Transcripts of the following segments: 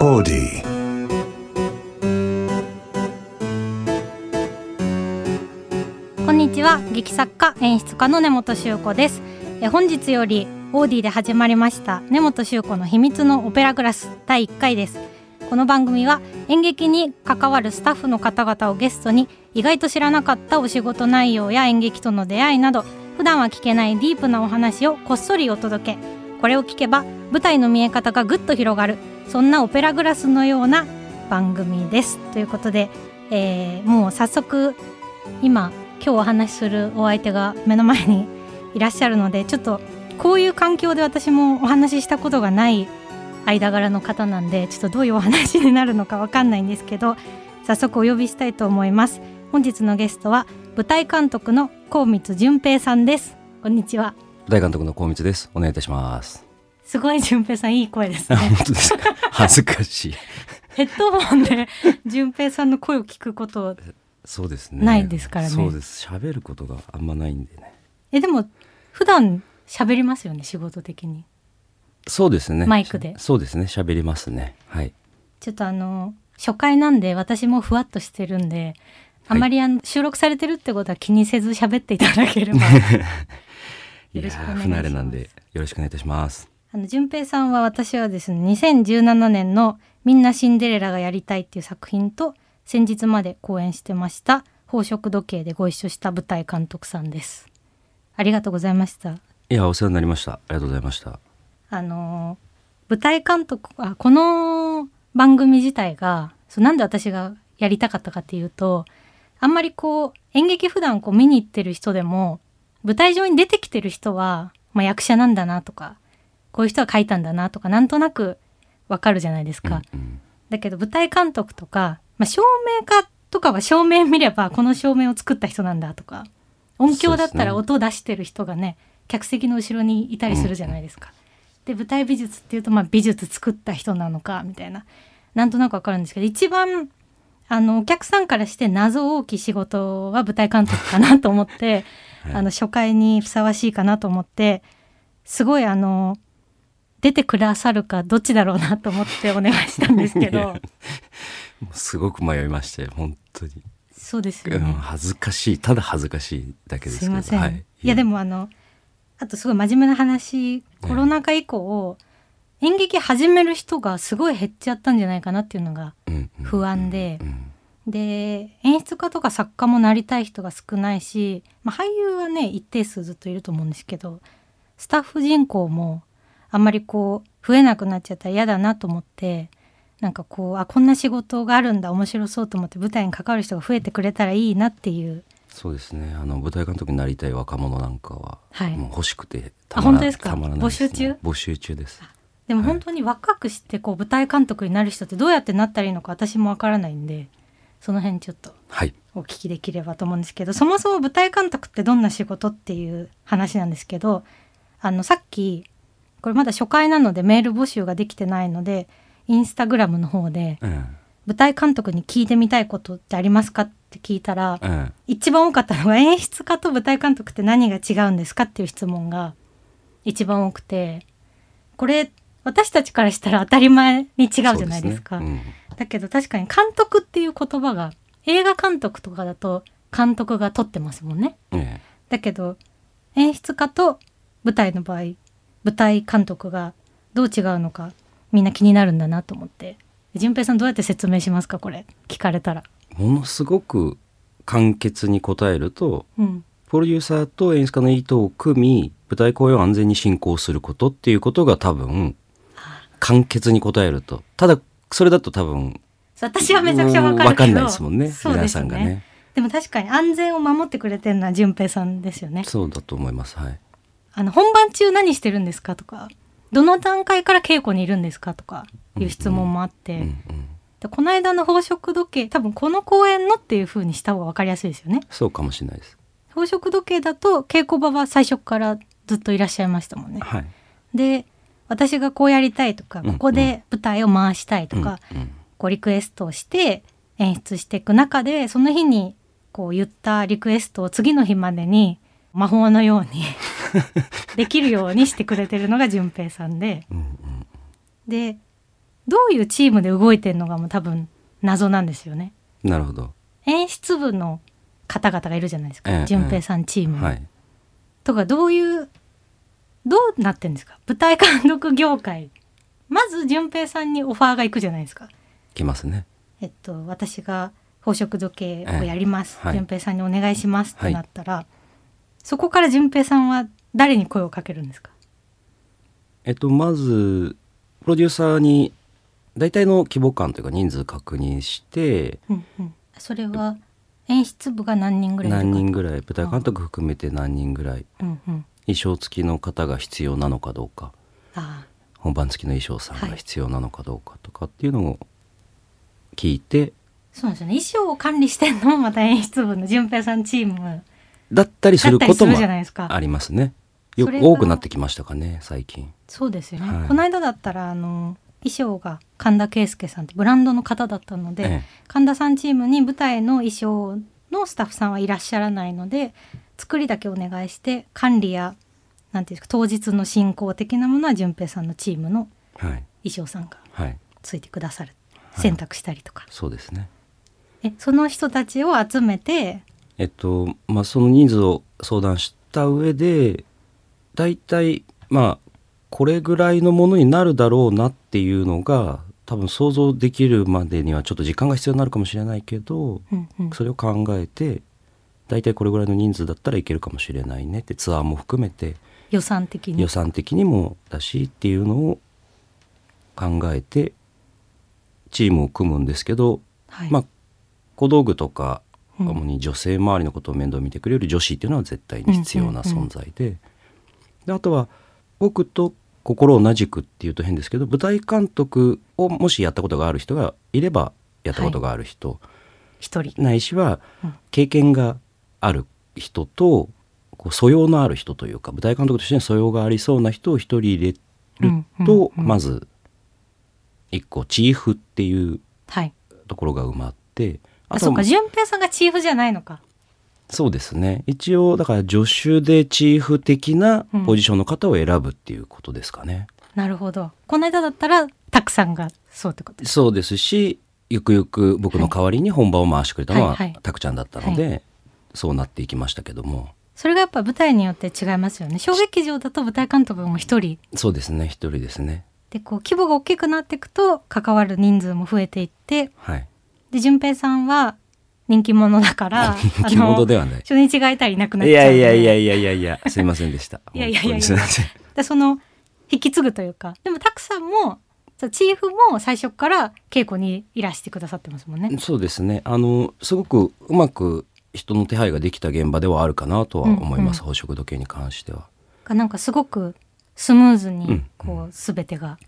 Audi. こんにちは劇作家演出家の根本修子ですえ本日よりオーディで始まりました根本修子の秘密のオペラグラス第1回ですこの番組は演劇に関わるスタッフの方々をゲストに意外と知らなかったお仕事内容や演劇との出会いなど普段は聞けないディープなお話をこっそりお届けこれを聞けば舞台の見え方がぐっと広がるそんなオペラグラスのような番組ですということで、えーもう早速今今日お話しするお相手が目の前にいらっしゃるのでちょっとこういう環境で私もお話ししたことがない間柄の方なんでちょっとどういうお話になるのかわかんないんですけど早速お呼びしたいと思います本日のゲストは舞台監督の高光純平さんですこんにちは大監督の高光です。お願いいたします。すごい純平さんいい声ですあ、ね本当ですか？恥ずかしい。ヘッドホンで純平さんの声を聞くことそうですね。ないですからねそうです。喋ることがあんまないんでね。えでも普段喋りますよね仕事的にそうですね。マイクでそうですね。喋りますね。はい。ちょっとあの初回なんで私もふわっとしてるんであまりあの、収録されてるってことは気にせず喋っていただければ いや不慣れなんでよろしくお願いいたします。あの順平さんは私はですね2017年の「みんなシンデレラがやりたい」っていう作品と先日まで公演してました「宝飾時計」でご一緒した舞台監督さんですありがとうございましたいやお世話になりました。ありがとうございました。あの舞台監督あこの番組自体がそうなんで私がやりたかったかっていうとあんまりこう演劇普段こう見に行ってる人でも舞台上に出てきてる人は、まあ、役者なんだなとかこういう人が書いたんだなとかなんとなくわかるじゃないですか。うんうん。だけど舞台監督とか、まあ、照明家とかは照明見ればこの照明を作った人なんだとか音響だったら音を出してる人がね客席の後ろにいたりするじゃないですか。で舞台美術っていうとまあ美術作った人なのかみたいな。なんとなくわかるんですけど一番あのお客さんからして謎多き仕事は舞台監督かなと思って、はい。あの初回にふさわしいかなと思ってすごいあの出てくださるかどっちだろうなと思ってお願いしたんですけど。すごく迷いまして本当に、そうですうん、よね。恥ずかしいただ恥ずかしいだけですけどすいません。はいい、やでもあのあとすごい真面目な話、コロナ禍以降、演劇始める人がすごい減っちゃったんじゃないかなっていうのが不安でう、んで演出家とか作家もなりたい人が少ないし、まあ、俳優はね一定数ずっといると思うんですけどスタッフ人口もあんまりこう増えなくなっちゃったら嫌だなと思ってなんかこうあこんな仕事があるんだ面白そうと思って舞台に関わる人が増えてくれたらいいなっていう。そうですね。あの舞台監督になりたい若者なんかは、はい。もう欲しくてあ本当ですか？たまらない募集中？募集中です。でもはい。本当に若くしてこう舞台監督になる人ってどうやってなったらいいのか私もわからないんでその辺ちょっとはい。お聞きできればと思うんですけどそもそも舞台監督ってどんな仕事っていう話なんですけどあのさっきこれまだ初回なのでメール募集ができてないのでインスタグラムの方でうん舞台監督に聞いてみたいことってありますかって聞いたらうん一番多かったのが演出家と舞台監督って何が違うんですかっていう質問が一番多くてこれ私たちからしたら当たり前に違うじゃないですか。そうね。だけど確かに監督っていう言葉が映画監督とかだと監督が撮ってますもんね。うんえ。だけど演出家と舞台の場合舞台監督がどう違うのかみんな気になるんだなと思って。順平さんどうやって説明しますかこれ聞かれたら。えものすごく簡潔に答えるとうん、プロデューサーと演出家の意図を組み舞台公演を安全に進行することっていうことが多分簡潔に答えると。ただそれだと多分私はめちゃくちゃわかるけどわかんないですもんねね。さんがね。でも確かに安全を守ってくれてるのは順平さんですよね。そうだと思いますはいあの本番中何してるんですかとかどの段階から稽古にいるんですかとかいう質問もあって、でこの間の宝飾時計多分この公演のっていう風にした方が分かりやすいですよね。そうかもしれないです。宝飾時計だと稽古場は最初からずっといらっしゃいましたもんね。はい。で私がこうやりたいとかうん。ここで舞台を回したいとか、うんうん。こうリクエストをして演出していく中でその日にこう言ったリクエストを次の日までに魔法のように できるようにしてくれてるのが淳平さんで。うんうん。でどういうチームで動いてるのがもう多分謎なんですよね。なるほど。演出部の方々がいるじゃないですええか淳平さんチーム。に、はい。とかどういうどうなってんですか？舞台監督業界。まず淳平さんにオファーが行くじゃないですか。来ますね。えっと私が宝飾時計をやります。ええ。はい。淳、平さんにお願いしますってなったら、そこから淳平さんは誰に声をかけるんですか？えっと、まず、プロデューサーに、大体の規模感というか人数確認して、うんうん、それは演出部が何人ぐらい何人ぐらい、舞台監督含めて何人ぐらい、うんうん、衣装付きの方が必要なのかどうか、あ本番付きの衣装さんはい。が必要なのかどうかとかっていうのを聞いて、あそうですよね。衣装を管理してんのもまた演出部の淳平さんチーム。だったりすることもありますね。よそれが多くなってきましたかね、最近。そうですよね、はいこの間だったらあの衣装が神田圭介さんってブランドの方だったので、ええ神田さんチームに舞台の衣装のスタッフさんはいらっしゃらないので作りだけお願いして管理やなんていうか当日の進行的なものは淳平さんのチームのはい。衣装さんがはい。ついてくださるはい選択したりとか、そうですね。えその人たちを集めてえっと、まあ、その人数を相談した上で、大体、まあ、これぐらいのものになるだろうなっていうのが、多分想像できるまでにはちょっと時間が必要になるかもしれないけど、うんうん。それを考えて、大体これぐらいの人数だったらいけるかもしれないねってツアーも含めて予算的に。予算的にもだしっていうのを考えてチームを組むんですけど、はい。まあ小道具とかうん。主に女性周りのことを面倒見てくれる女子っていうのは絶対に必要な存在で,、であとは僕と心同じくっていうと変ですけど舞台監督をもしやったことがある人がいればやったことがある人、一人。ないしはうん。経験がある人とこう素養のある人というか舞台監督としての素養がありそうな人を一人入れると、うんうんうん。まず一個チーフっていうはい。ところが埋まってとあそうか。淳平さんがチーフじゃないのかそうですね。一応だから助手でチーフ的なポジションの方を選ぶっていうことですかね。なるほど。この間だったらたくさんがそうってことですそうですしゆくゆく僕の代わりに本番を回してくれたのはたくちゃんだったので、そうなっていきましたけども。それがやっぱ舞台によって違いますよね。小劇場だと舞台監督も一人。そうですね。一人ですね。でこう規模が大きくなっていくと関わる人数も増えていって。はい。で淳平さんは人気者だから 人気者ではない。初日がいたらいなくなっいちゃうやいやいやいいやいやいやすいませんでした。いやいやいやいん。でその引き継ぐというかでもたくさんもチーフも最初から稽古にいらしてくださってますもんね。そうですね。あのすごくうまく人の手配ができた現場ではあるかなとは思います、うん。宝飾時計に関しては。がなんかすごくスムーズにうんこう全てが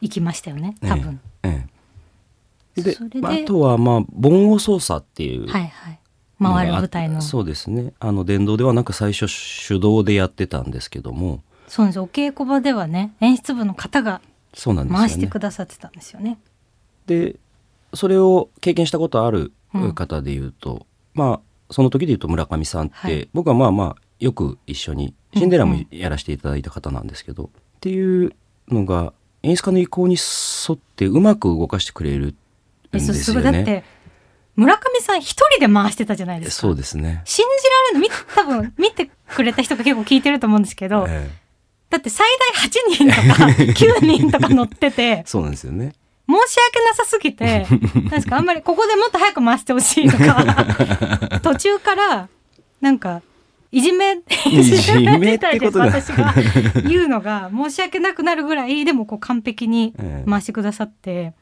いきましたよね多分。ええええであ、あとはまあ盆を操作っていうはいはい。回る舞台の。そうですね。あの電動ではなく最初手動でやってたんですけども。そうなんですよ。お稽古場ではね演出部の方が回してくださってたんですよね。でそれを経験したことあるうん。方でいうと、まあその時で言うと村上さんって、はい。僕はまあまあよく一緒にシンデレラもうんうん。やらせていただいた方なんですけど、っていうのが演出家の意向に沿ってうまく動かしてくれるですよね。いだって村上さん一人で回してたじゃないですか。そうですね。信じられるのみ 多分見てくれた人が結構聞いてると思うんですけど、ええだって最大8人とか 9人とか乗っててそうなんですよね。申し訳なさすぎてなんですかあんまりここでもっと早く回してほしいとか 途中からなんかいじめいじめってことだみたいです私が言うのが申し訳なくなるぐらいでもこう完璧にええ回してくださって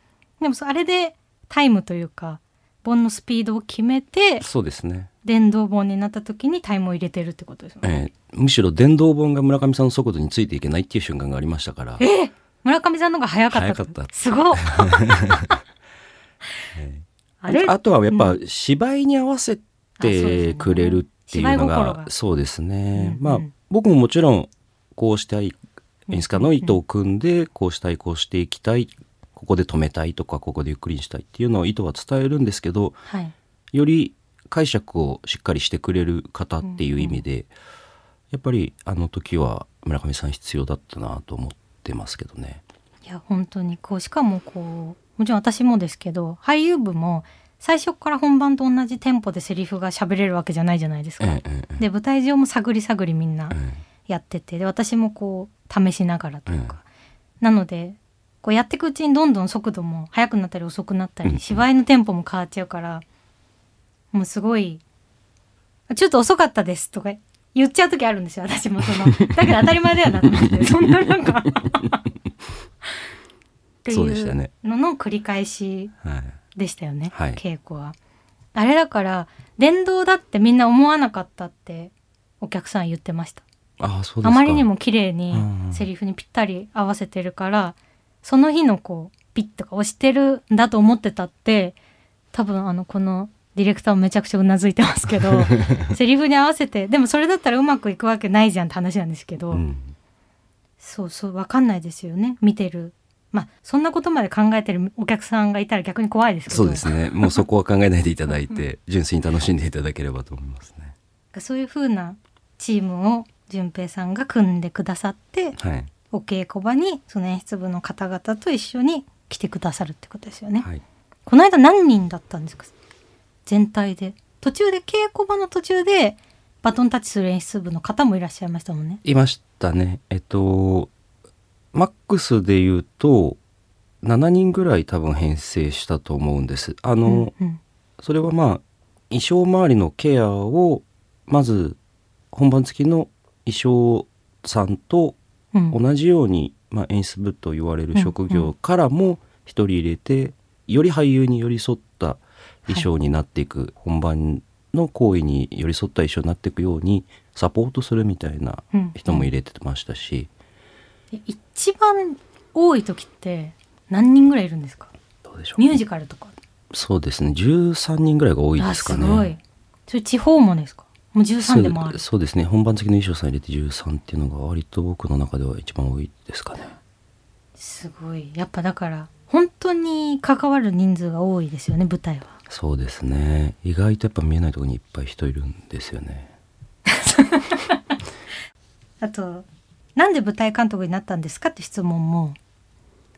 でもそあれでタイムというか盆のスピードを決めてそうですね。電動盆になった時にタイムを入れてるってことですよね。ええ。むしろ電動本が村上さんの速度についていけないっていう瞬間がありましたから。えー村上さんの方が早かった。早かった。すごい えあれ？あとはやっぱ芝居に合わせてねくれるっていうのがが。そうですね、うんうん。まあ僕ももちろんこうしたい演出家の意図を組んでこうしたいこうしていきたいここで止めたいとかここでゆっくりにしたいっていうのを意図は伝えるんですけどはい。より解釈をしっかりしてくれる方っていう意味で、やっぱりあの時は村上さん必要だったなと思ってますけどね。いや本当に。こうしかもこうもちろん私もですけど俳優部も最初から本番と同じテンポでセリフが喋れるわけじゃないじゃないですか。で舞台上も探り探りみんなえやっててで私もこう試しながらというか、なのでこうやっていくうちにどんどん速度も速くなったり遅くなったうん。り芝居のテンポも変わっちゃうからもうすごい「ちょっと遅かったです」とか言っちゃう時あるんですよ私もその。だけど当たり前だよなと思ってそんななんか。っていうねのの繰り返しでしたよね、はい。稽古は。あれだから電動だってみんな思わなかったってお客さん言ってました。あああまりにも綺麗にセリフにぴったり合わせてるから、その日のこうピッとか押してるんだと思ってたって多分あのこのディレクターもめちゃくちゃうなずいてますけど セリフに合わせてでもそれだったらうまくいくわけないじゃんって話なんですけど、うん。そうそうわかんないですよね。見てる。まあそんなことまで考えてるお客さんがいたら逆に怖いですけど。そうですね。もうそこは考えないでいただいて純粋に楽しんでいただければと思いますね。そういう風なチームを淳平さんが組んでくださってはいお稽古場にその演出部の方々と一緒に来てくださるってことですよね。はい。この間何人だったんですか？全体で。途中で稽古場の途中でバトンタッチする演出部の方もいらっしゃいましたもんね。いましたね。えっとマックスで言うと7人ぐらい多分編成したと思うんです。あの、うんうん。それはまあ衣装周りのケアをまず本番付きの衣装さんとうん同じように、まあ、演出部と言われる職業からも一人入れて、より俳優に寄り添った衣装になっていく、本番の行為に寄り添った衣装になっていくようにサポートするみたいなうん。人も入れてましたし、え一番多い時って何人ぐらいいるんですか？どうでしょう。ミュージカルとか。そうですね。13人ぐらいが多いですかね。あすごい。それ地方もですか？もう13でもある。そうですね本番付きの衣装さん入れて13っていうのが割と僕の中では一番多いですかねすごい。やっぱだから本当に関わる人数が多いですよね舞台は。そうですね意外とやっぱ見えないところにいっぱい人いるんですよね あとなんで舞台監督になったんですかって質問も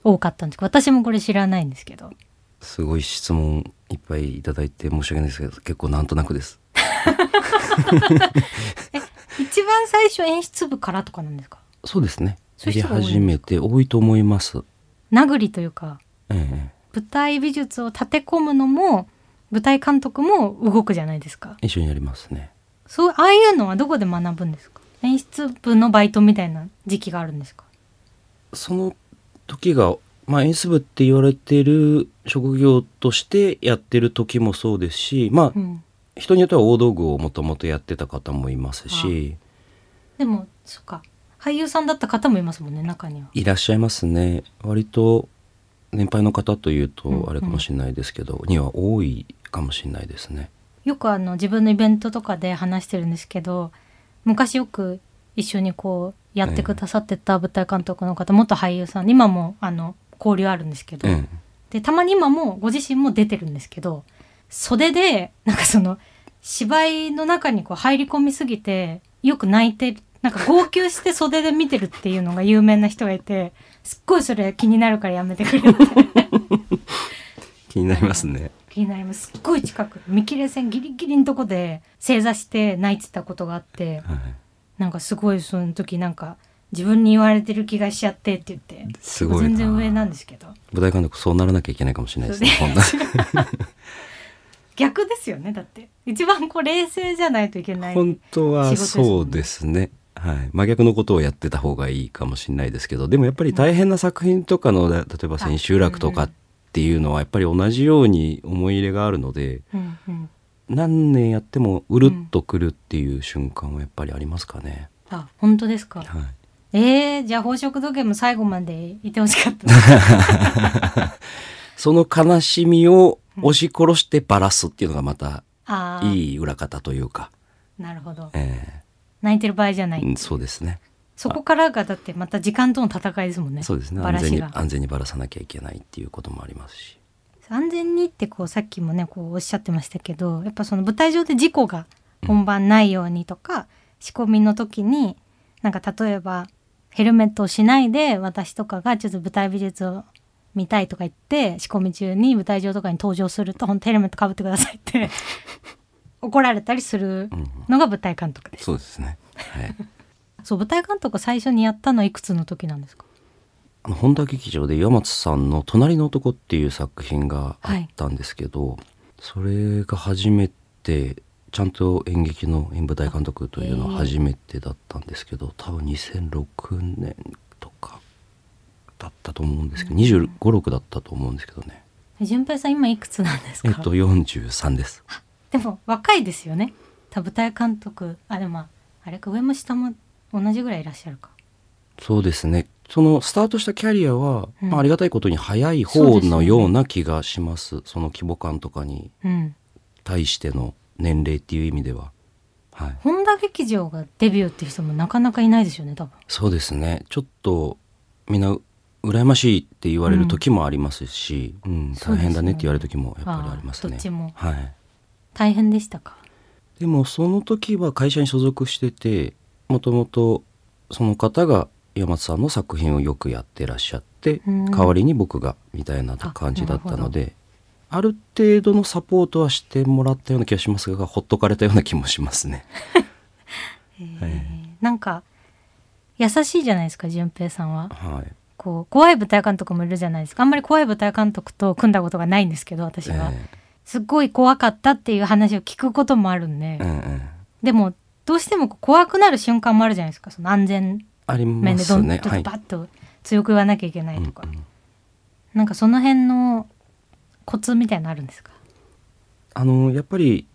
多かったんですけど私もこれ知らないんですけどすごい質問いっぱいいただいて申し訳ないですけど結構なんとなくです 一番最初演出部からとかなんですか？そうですね。やり始めて多いと思います。殴りというかえ舞台美術を立て込むのも舞台監督も動くじゃないですか。え一緒にやりますね。そうああいうのはどこで学ぶんですか？演出部のバイトみたいな時期があるんですか？その時が、まあ、演出部って言われてる職業としてやってる時もそうですしまあうん人によっては大道具をもともとやってた方もいますしでもそっか。俳優さんだった方もいますもんね中には。いらっしゃいますね。割と年配の方といううんうん。とあれかもしれないですけど、には多いかもしれないですね。よくあの自分のイベントとかで話してるんですけど昔よく一緒にこうやってくださってた舞台監督の方、元俳優さんで今もあの交流あるんですけど、え。でたまに今もご自身も出てるんですけど袖でなんかその芝居の中にこう入り込みすぎてよく泣いてなんか号泣して袖で見てるっていうのが有名な人がいてすっごいそれ気になるからやめてくれって。気になりますね。気になります。すっごい近く見切れ線ギリギリのとこで正座して泣いてたことがあってはい。なんかすごいその時なんか自分に言われてる気がしちゃってって言ってすごいな。全然上なんですけど。舞台監督そうならなきゃいけないかもしれないですねそう本当 逆ですよねだって。一番こう冷静じゃないといけない本当はそうですね。はい、真逆のことをやってた方がいいかもしれないですけどでもやっぱり大変な作品とかの例えば千秋楽とかっていうのはやっぱり同じように思い入れがあるのでうんうん。何年やってもうるっとくるっていう瞬間はやっぱりありますかね。あ本当ですか。はい。えー、じゃあ宝飾時計も最後までいてほしかった その悲しみを押し殺してバラすっていうのがまたいい裏方というか、なるほど。え泣いてる場合じゃない、えうんそうですね。そこからがだってまた時間との戦いですもんね。そうですね。安全に安全にバラさなきゃいけないっていうこともありますし。安全にってこうさっきもねこうおっしゃってましたけどやっぱその舞台上で事故が本番ないようにとか、仕込みの時になんか例えばヘルメットをしないで私とかがちょっと舞台美術を見たいとか言って仕込み中に舞台上とかに登場すると本当ヘルメットかぶってくださいって 怒られたりするのが舞台監督です。そうですね。はい。そう舞台監督最初にやったのはいくつの時なんですか？本田劇場で岩松さんの「隣の男」っていう作品があったんですけど、それが初めてちゃんと演劇の演舞台監督というのは初めてだったんですけど多分2006年だったと思うんですけど、2 5 6だったと思うんですけどね。順平さん今いくつなんですか、えっと43です。でも若いですよね。多舞台監督あでもまああれか上も下も同じぐらいいらっしゃるか。そうですね。そのスタートしたキャリアは、うん。まあ、ありがたいことに早い方のような気がします。その規模感とかにうん。対しての年齢っていう意味では。はい。本田劇場がデビューっていう人もなかなかいないですよね多分。そうですね。ちょっとみんな羨ましいって言われる時もありますし、うんそうですよね。大変だねって言われる時もやっぱりありますね。あーどっちも。はい。大変でしたか？でもその時は会社に所属しててもともとその方が山松さんの作品をよくやってらっしゃってうん。代わりに僕がみたいな感じだったのである程度のサポートはしてもらったような気がしますがほっとかれたような気もしますね。えなんか優しいじゃないですか順平さんは。はいこう怖い舞台監督もいるじゃないですか。あんまり怖い舞台監督と組んだことがないんですけど私は、えすっごい怖かったっていう話を聞くこともあるんで、えうんうん。でもどうしても怖くなる瞬間もあるじゃないですか。その安全あり面でどんちょっね。はい。とバッと強く言わなきゃいけないとか、うんうん。なんかその辺のコツみたいなのあるんですか？あのやっぱり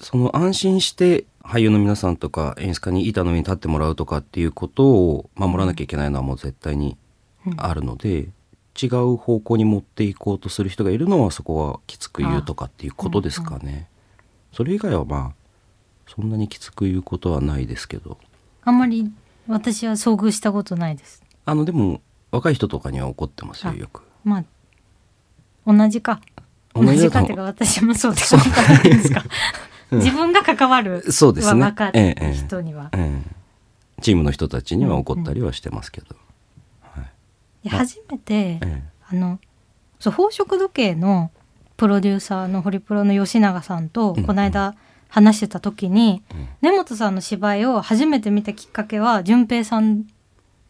その安心して俳優の皆さんとか演出家に板の上に立ってもらうとかっていうことを守らなきゃいけないのはもう絶対にあるので、違う方向に持っていこうとする人がいるのはそこはきつく言うとかっていうことですかね。それ以外はまあそんなにきつく言うことはないですけど。あんまり私は遭遇したことないです。あのでも若い人とかには怒ってますよあよく。まあ同じか。同じかっていうか私もそうですか 自分が関わるそうですね。若ええい人には、ええ。チームの人たちには怒ったりはしてますけど。はいで初めて、えあのそう宝飾時計のプロデューサーのホリプロの吉永さんとうんこの間話してた時に、うん。根本さんの芝居を初めて見たきっかけは淳平さん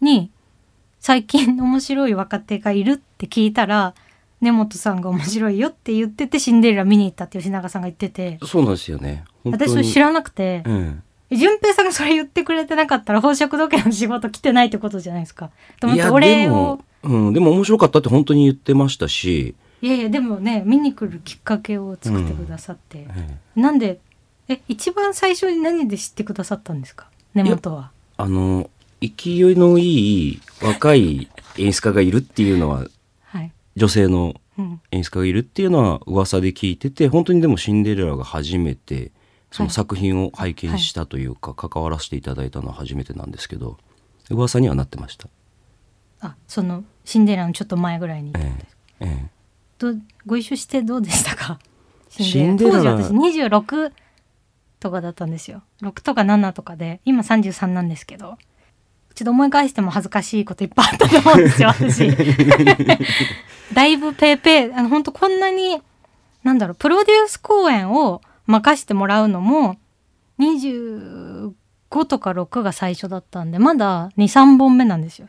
に最近面白い若手がいるって聞いたら根本さんが面白いよって言っててシンデレラ見に行ったって吉永さんが言ってて。そうなんですよね。私それ知らなくて。うん淳平さんがそれ言ってくれてなかったら宝飾時計の仕事来てないってことじゃないですか。と思ってお礼をでも、うん、でも面白かったって本当に言ってましたし、いやいやでもね見に来るきっかけを作ってくださって、えなんでえ一番最初に何で知ってくださったんですか？根本は。あの勢いのいい若い演出家がいるっていうのははい。女性のうん。演出家がいるっていうのは噂で聞いてて本当にでもシンデレラが初めてそのはい。作品を拝見したというか、関わらせていただいたのは初めてなんですけど噂にはなってました。あそのシンデレラのちょっと前ぐらいに。ええええ。どご一緒してどうでしたか？シンデレラ。当時私26とかだったんですよ。6とか7とかで今33なんですけどちょっと思い返しても恥ずかしいこといっぱいあったと思うんですよ 私。だいぶペーペーあの本当こんなになんだろうプロデュース公演を任してもらうのも25とか6が最初だったんでまだ23本目なんですよ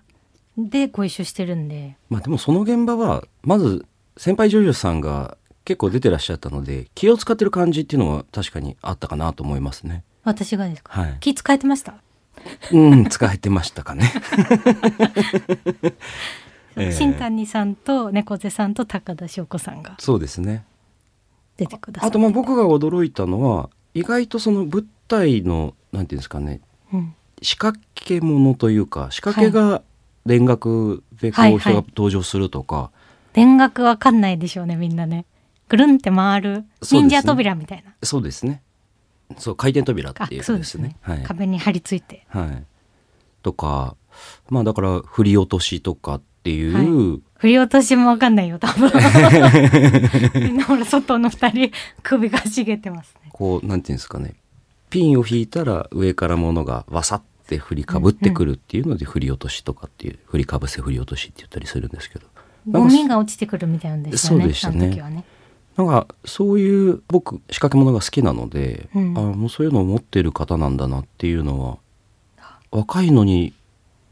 でご一緒してるんでまあでもその現場はまず先輩女優さんが結構出てらっしゃったので気を使ってる感じっていうのは確かにあったかなと思いますね。私がですか？はい。気使えてました？うん使えてましたかね。ええ新谷さんと猫背さんと高田翔子さんがそうですね。出てくださあとまあ僕が驚いたのは意外とその舞台のなんていうんですかねうん。仕掛け物というか仕掛けが田楽でこはい。うはい人が登場するとか、田楽わかんないでしょうねみんなね。ぐるんって回る忍者扉みたいな、そうですね。そう回転扉あっていうでそうですね。すねはい。壁に張り付いて。はい。とか、まあだから振り落としとかっていう、振り落としもわかんないよ多分。みんなほら外の二人首がしげてますね。こう、なんていうんですかね。ピンを引いたら上から物がわさっって振りかぶってくるっていうので振り落としとかっていう振りかぶせ振り落としって言ったりするんですけど。ゴミが落ちてくるみたいなんですよねそうでしたね。ね。なんかそういう僕仕掛け物が好きなので、うん。あもうそういうのを持ってる方なんだなっていうのは若いのに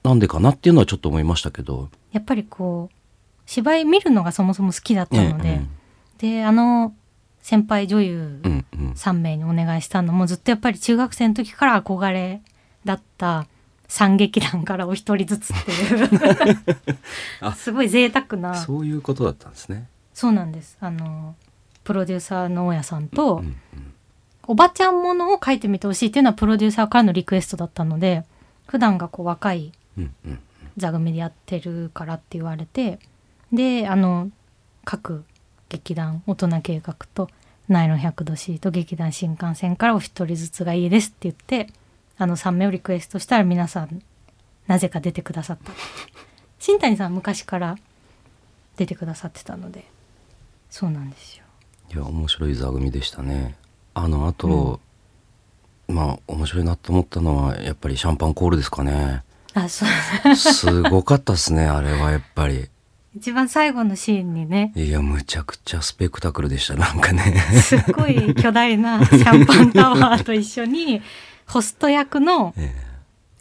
なんでかなっていうのはちょっと思いましたけど。やっぱりこう芝居見るのがそもそも好きだったので、えであの先輩女優えうんうん。3名にお願いしたのもずっとやっぱり中学生の時から憧れだった三劇団からお一人ずつっていう。あ。すごい贅沢な。そういうことだったんですね。そうなんです。あのプロデューサーの大家さんと、うんうん。おばちゃんものを書いてみてほしいっていうのはプロデューサーからのリクエストだったので普段がこう若い座組でやってるからって言われてであの各劇団大人計画とナイロン100度 C と劇団新幹線からお一人ずつがいいですって言ってあの3名をリクエストしたら皆さんなぜか出てくださった 新谷さんは昔から出てくださってたのでそうなんですよいや面白い座組でしたね。あのあと、まあ面白いなと思ったのはやっぱりシャンパンコールですかね。あそうすごかったですねあれはやっぱり。一番最後のシーンにねいやむちゃくちゃスペクタクルでしたなんかね。すっごい巨大な シャンパンタワーと一緒にホスト役のえ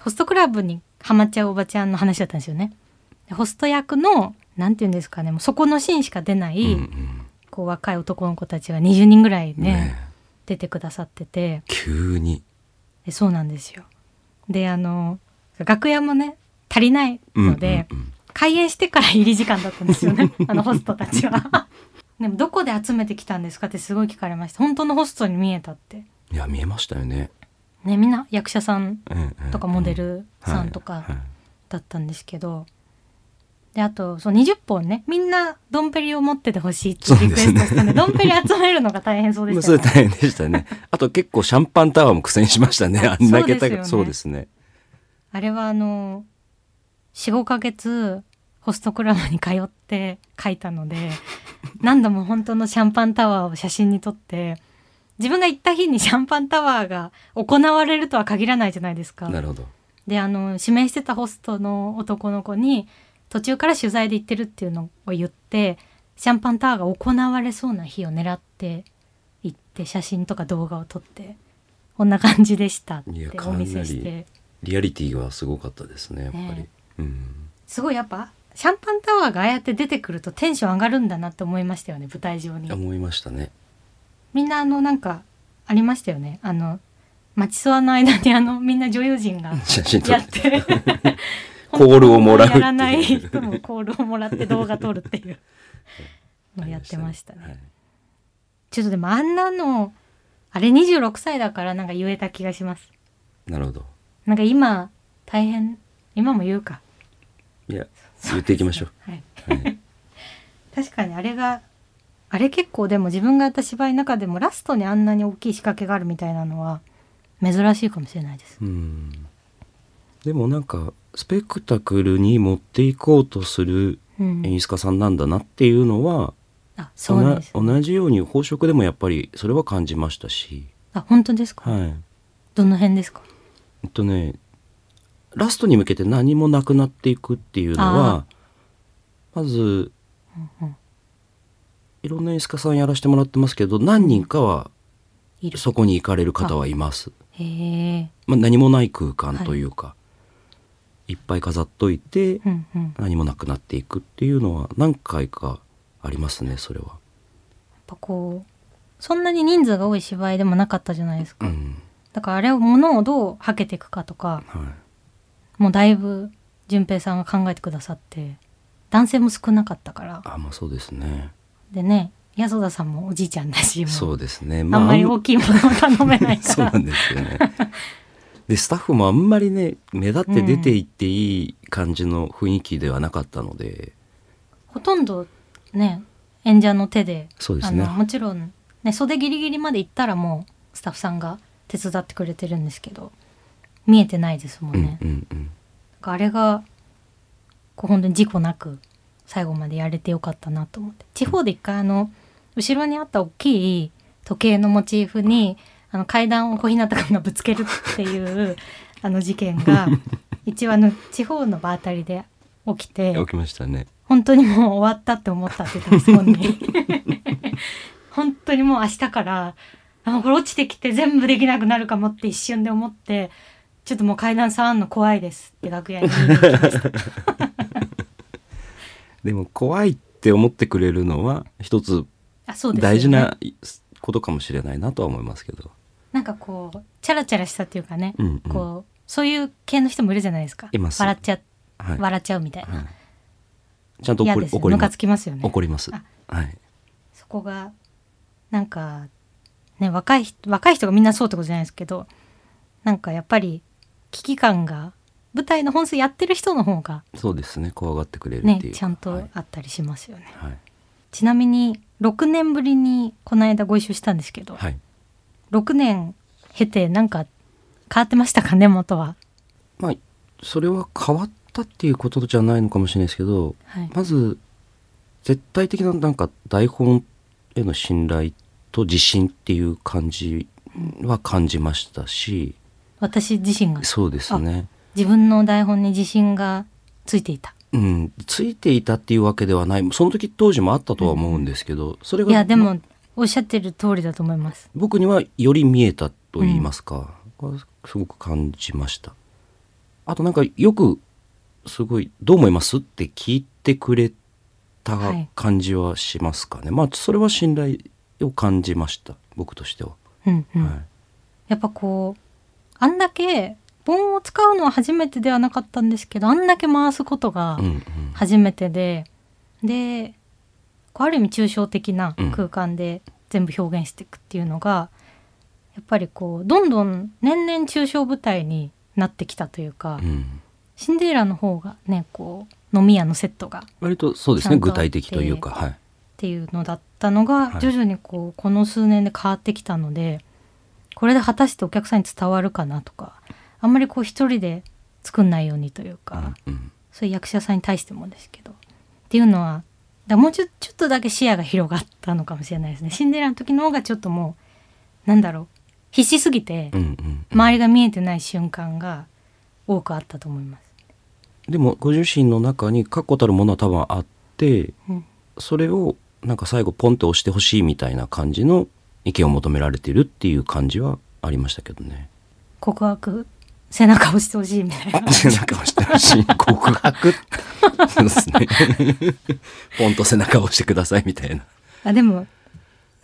ホストクラブにハマっちゃうおばちゃんの話だったんですよね。でホスト役のなんて言うんですかねもうそこのシーンしか出ない、えうんうんこう若い男の子たちが20人ぐらいねねえ出てくださってて急に。でそうなんですよ。であの楽屋もね足りないので、うんうんうん開演してから入り時間だったんですよね あのホストたちは。でもどこで集めてきたんですかってすごい聞かれました本当のホストに見えたって。いや見えましたよね。ねみんな役者さんええとかモデルさんとかだったんですけど、であとそう20本ねみんなドンペリを持っててほしいってリクエストしたんでドンペリ集めるのが大変そうでまあしたよね。それ大変でしたね。あと結構シャンパンタワーも苦戦しましたね。ああんだけそうですね。あれはあの45ヶ月ホストクラブに通って書いたので 何度も本当のシャンパンタワーを写真に撮って自分が行った日にシャンパンタワーが行われるとは限らないじゃないですか。なるほど。であの指名してたホストの男の子に途中から取材で行ってるっていうのを言ってシャンパンタワーが行われそうな日を狙って行って写真とか動画を撮ってこんな感じでしたってお見せしてリアリティがすごかったですねやっぱり。ねうん。すごいやっぱシャンパンタワーがああやって出てくるとテンション上がるんだなって思いましたよね舞台上に思いましたね。みんなあのなんかありましたよねあの待ちそわの間にあのみんな女優陣が。やって てコールをもらうやらない人もコールをもらって動画撮るっていう のをやってましたね。はいちょっとでもあんなのあれ26歳だからなんか言えた気がします。なるほど。なんか今大変？今も言うか？いや言っていきましょう。はい。はい 確かにあれがあれ結構でも自分がやった芝居の中でもラストにあんなに大きい仕掛けがあるみたいなのは珍しいかもしれないです。うん。でもなんかスペクタクルに持っていこうとするうん。演出家さんなんだなっていうのは、あそうです、同じように宝飾でもやっぱりそれは感じましたし、あ本当ですか？はい。どの辺ですか？えっとねラストに向けて何もなくなっていくっていうのはまずいろんな演出家さんやらせてもらってますけど何人かは。そこに行かれる方はいます。へえ。まあ、何もない空間というか、い、っぱい飾っといてうんうん。何もなくなっていくっていうのは何回かありますねそれは。やっぱこうそんなに人数が多い芝居でもなかったじゃないですか、うんだからあれをものをどうはけていくかとかはい、もうだいぶ淳平さんが考えてくださって男性も少なかったから。あまあそうですね。でね安田さんもおじいちゃんだしもそうですね。あんまりあ大きいものを頼めないから。そうなんですよね。でスタッフもあんまりね目立って出ていっていい感じの雰囲気ではなかったので、ほとんどね演者の手でそうですね。もちろん、ね、袖ギリギリまで行ったらもうスタッフさんが手伝ってくれてるんですけど見えてないですもんうんね。うんうん。あれがこう本当に事故なく最後までやれてよかったなと思って。地方で一回あの後ろにあった大きい時計のモチーフにあの階段を小日向君がぶつけるっていう あの事件が一応あの地方の場当たりで起きて起きましたね。本当にもう終わったって思ったって言ってます本人 本当にもう明日からあこれ落ちてきて全部できなくなるかもって一瞬で思ってちょっともう階段触んの怖いですって楽屋に。でも怖いって思ってくれるのは一つ大事なことかもしれないなとは思いますけど、なんかこうチャラチャラしたっていうかね、うんうん。こうそういう系の人もいるじゃないですか。笑っちゃはい。笑っちゃうみたいな、はい、ちゃんと嫌怒りですよムカつ怒ります。きますよね。怒ります。あはい。そこがなんかね若い人若い人がみんなそうってことじゃないですけどなんかやっぱり危機感が舞台の本数やってる人の方がそうですね。怖がってくれるっていうねちゃんとはいあったりしますよね、はい。ちなみに6年ぶりにこの間ご一緒したんですけど、はい。6年経てなんか変わってましたかね元は、まあそれは変わったっていうことじゃないのかもしれないですけどはい、まず絶対的ななんか台本への信頼と自信っていう感じは感じましたし。私自身が？そうですね。自分の台本に自信がついていた。うんついていたっていうわけではない。その時当時もあったとは思うんですけど、それがいやでもおっしゃってる通りだと思います。僕にはより見えたと言いますか、すごく感じました。あとなんかよくすごい「どう思います?」って聞いてくれたはい。感じはしますかね、まあそれは信頼を感じました僕としては、うんうん、はい。やっぱこうあんだけ盆を使うのは初めてではなかったんですけどあんだけ回すことがうんうん。初めてで、でこうある意味抽象的なうん。空間で全部表現していくっていうのが、やっぱりこうどんどん年々抽象舞台になってきたというか、うん。シンデレラの方がねこう飲み屋のセットがっ割とそうですね具体的というかはいていうのだったのがはい。徐々にこうこの数年で変わってきたのでこれで果たしてお客さんに伝わるかなとかあんまりこう一人で作んないようにというか、うんそういう役者さんに対してもですけどっていうのはだもうちょちょっとだけ視野が広がったのかもしれないですね。シンデレラの時の方がちょっともうなんだろう必死すぎて周りが見えてない瞬間が多くあったと思います。でもご自身の中に確固たるものは多分あってうん。それをなんか最後ポンって押してほしいみたいな感じの意見を求められてるっていう感じはありましたけどね。告白背中を押してほしいみたいな。背中を押してほしい。告白そうですね。ポンと背中を押してくださいみたいな、あでも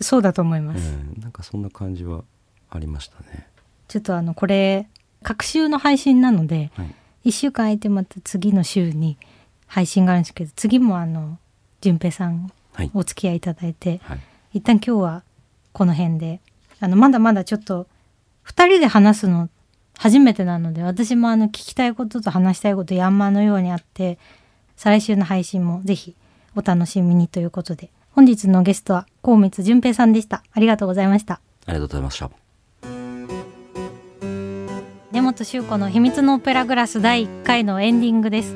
そうだと思いまうす、ん、なんかそんな感じはありましたね。ちょっとあのこれ各週の配信なのではい、1週間空いてまた次の週に配信があるんですけど次もあの淳平さんはい、お付き合いいただいてはい、一旦今日はこの辺で。あのまだまだちょっと2人で話すの初めてなので私もあの聞きたいことと話したいこと山のようにあって再来週の配信もぜひお楽しみにということで本日のゲストは高光淳平さんでした。ありがとうございました。ありがとうございました。根本周子の秘密のオペラグラス第1回のエンディングです。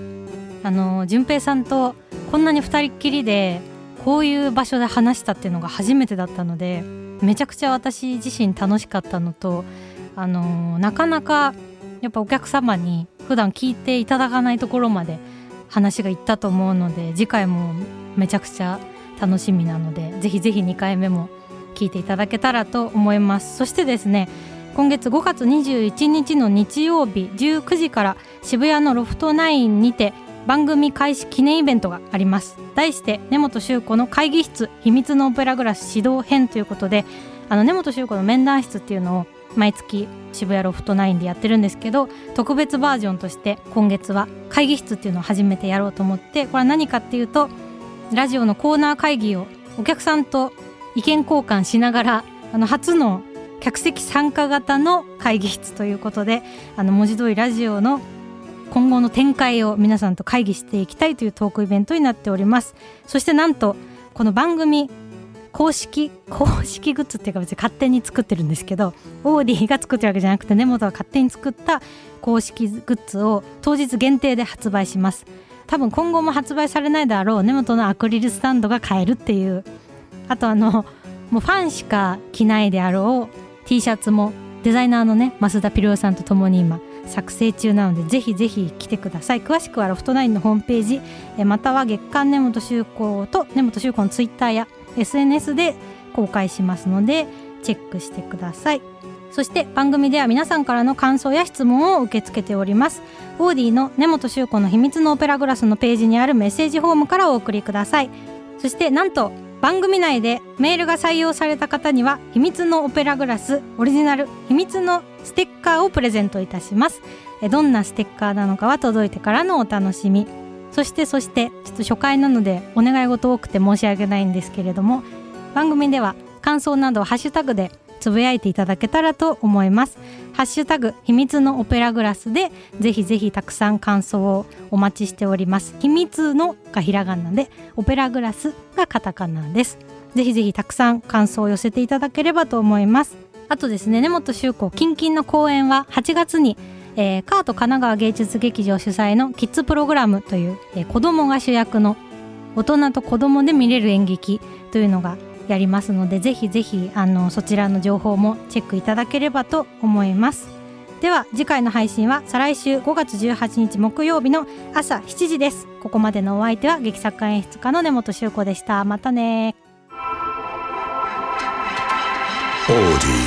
あの淳平さんとこんなに二人っきりでこういう場所で話したっていうのが初めてだったのでめちゃくちゃ私自身楽しかったのとあのなかなかやっぱお客様に普段聞いていただかないところまで話がいったと思うので次回もめちゃくちゃ楽しみなのでぜひぜひ2回目も聞いていただけたらと思います。そしてですね今月5月21日の日曜日19時から渋谷のロフトナインにて番組開始記念イベントがあります。題して根本周子の会議室秘密のオペラグラス指導編ということであの根本周子の面談室っていうのを毎月渋谷ロフトナインでやってるんですけど特別バージョンとして今月は会議室っていうのを初めてやろうと思ってこれは何かっていうとラジオのコーナー会議をお客さんと意見交換しながらあの初の客席参加型の会議室ということであの文字通りラジオの今後の展開を皆さんと会議していきたいというトークイベントになっております。そしてなんとこの番組公式 公式グッズっていうか別に勝手に作ってるんですけどオーディが作ってるわけじゃなくて根本が勝手に作った公式グッズを当日限定で発売します。多分今後も発売されないであろう根本のアクリルスタンドが買えるっていう。あとあのもうファンしか着ないであろう T シャツもデザイナーのね増田ピローさんと共に今作成中なのでぜひぜひ来てください。詳しくはロフトナインのホームページえまたは月刊根本修子と根本修子のツイッターや SNS で公開しますのでチェックしてください。そして番組では皆さんからの感想や質問を受け付けております。オーディの根本修子の秘密のオペラグラスのページにあるメッセージフォームからお送りください。そしてなんと番組内でメールが採用された方には秘密のオペラグラスオリジナル秘密のステッカーをプレゼントいたします。えどんなステッカーなのかは届いてからのお楽しみ。そしてそしてちょっと初回なのでお願い事多くて申し訳ないんですけれども番組では感想などハッシュタグでつぶやいていただけたらと思います。ハッシュタグ秘密のオペラグラスでぜひぜひたくさん感想をお待ちしております。秘密のがひらがなでオペラグラスがカタカナです。ぜひぜひたくさん感想を寄せていただければと思います。あとですね根本周子キンキンの公演は8月にえー、カート神奈川芸術劇場主催のキッズプログラムという、えー、子供が主役の大人と子供で見れる演劇というのがやりますのでぜひぜひあのそちらの情報もチェックいただければと思います。では次回の配信は再来週5月18日木曜日の朝7時です。ここまでのお相手は劇作家演出家の根本修子でした。またねオーディ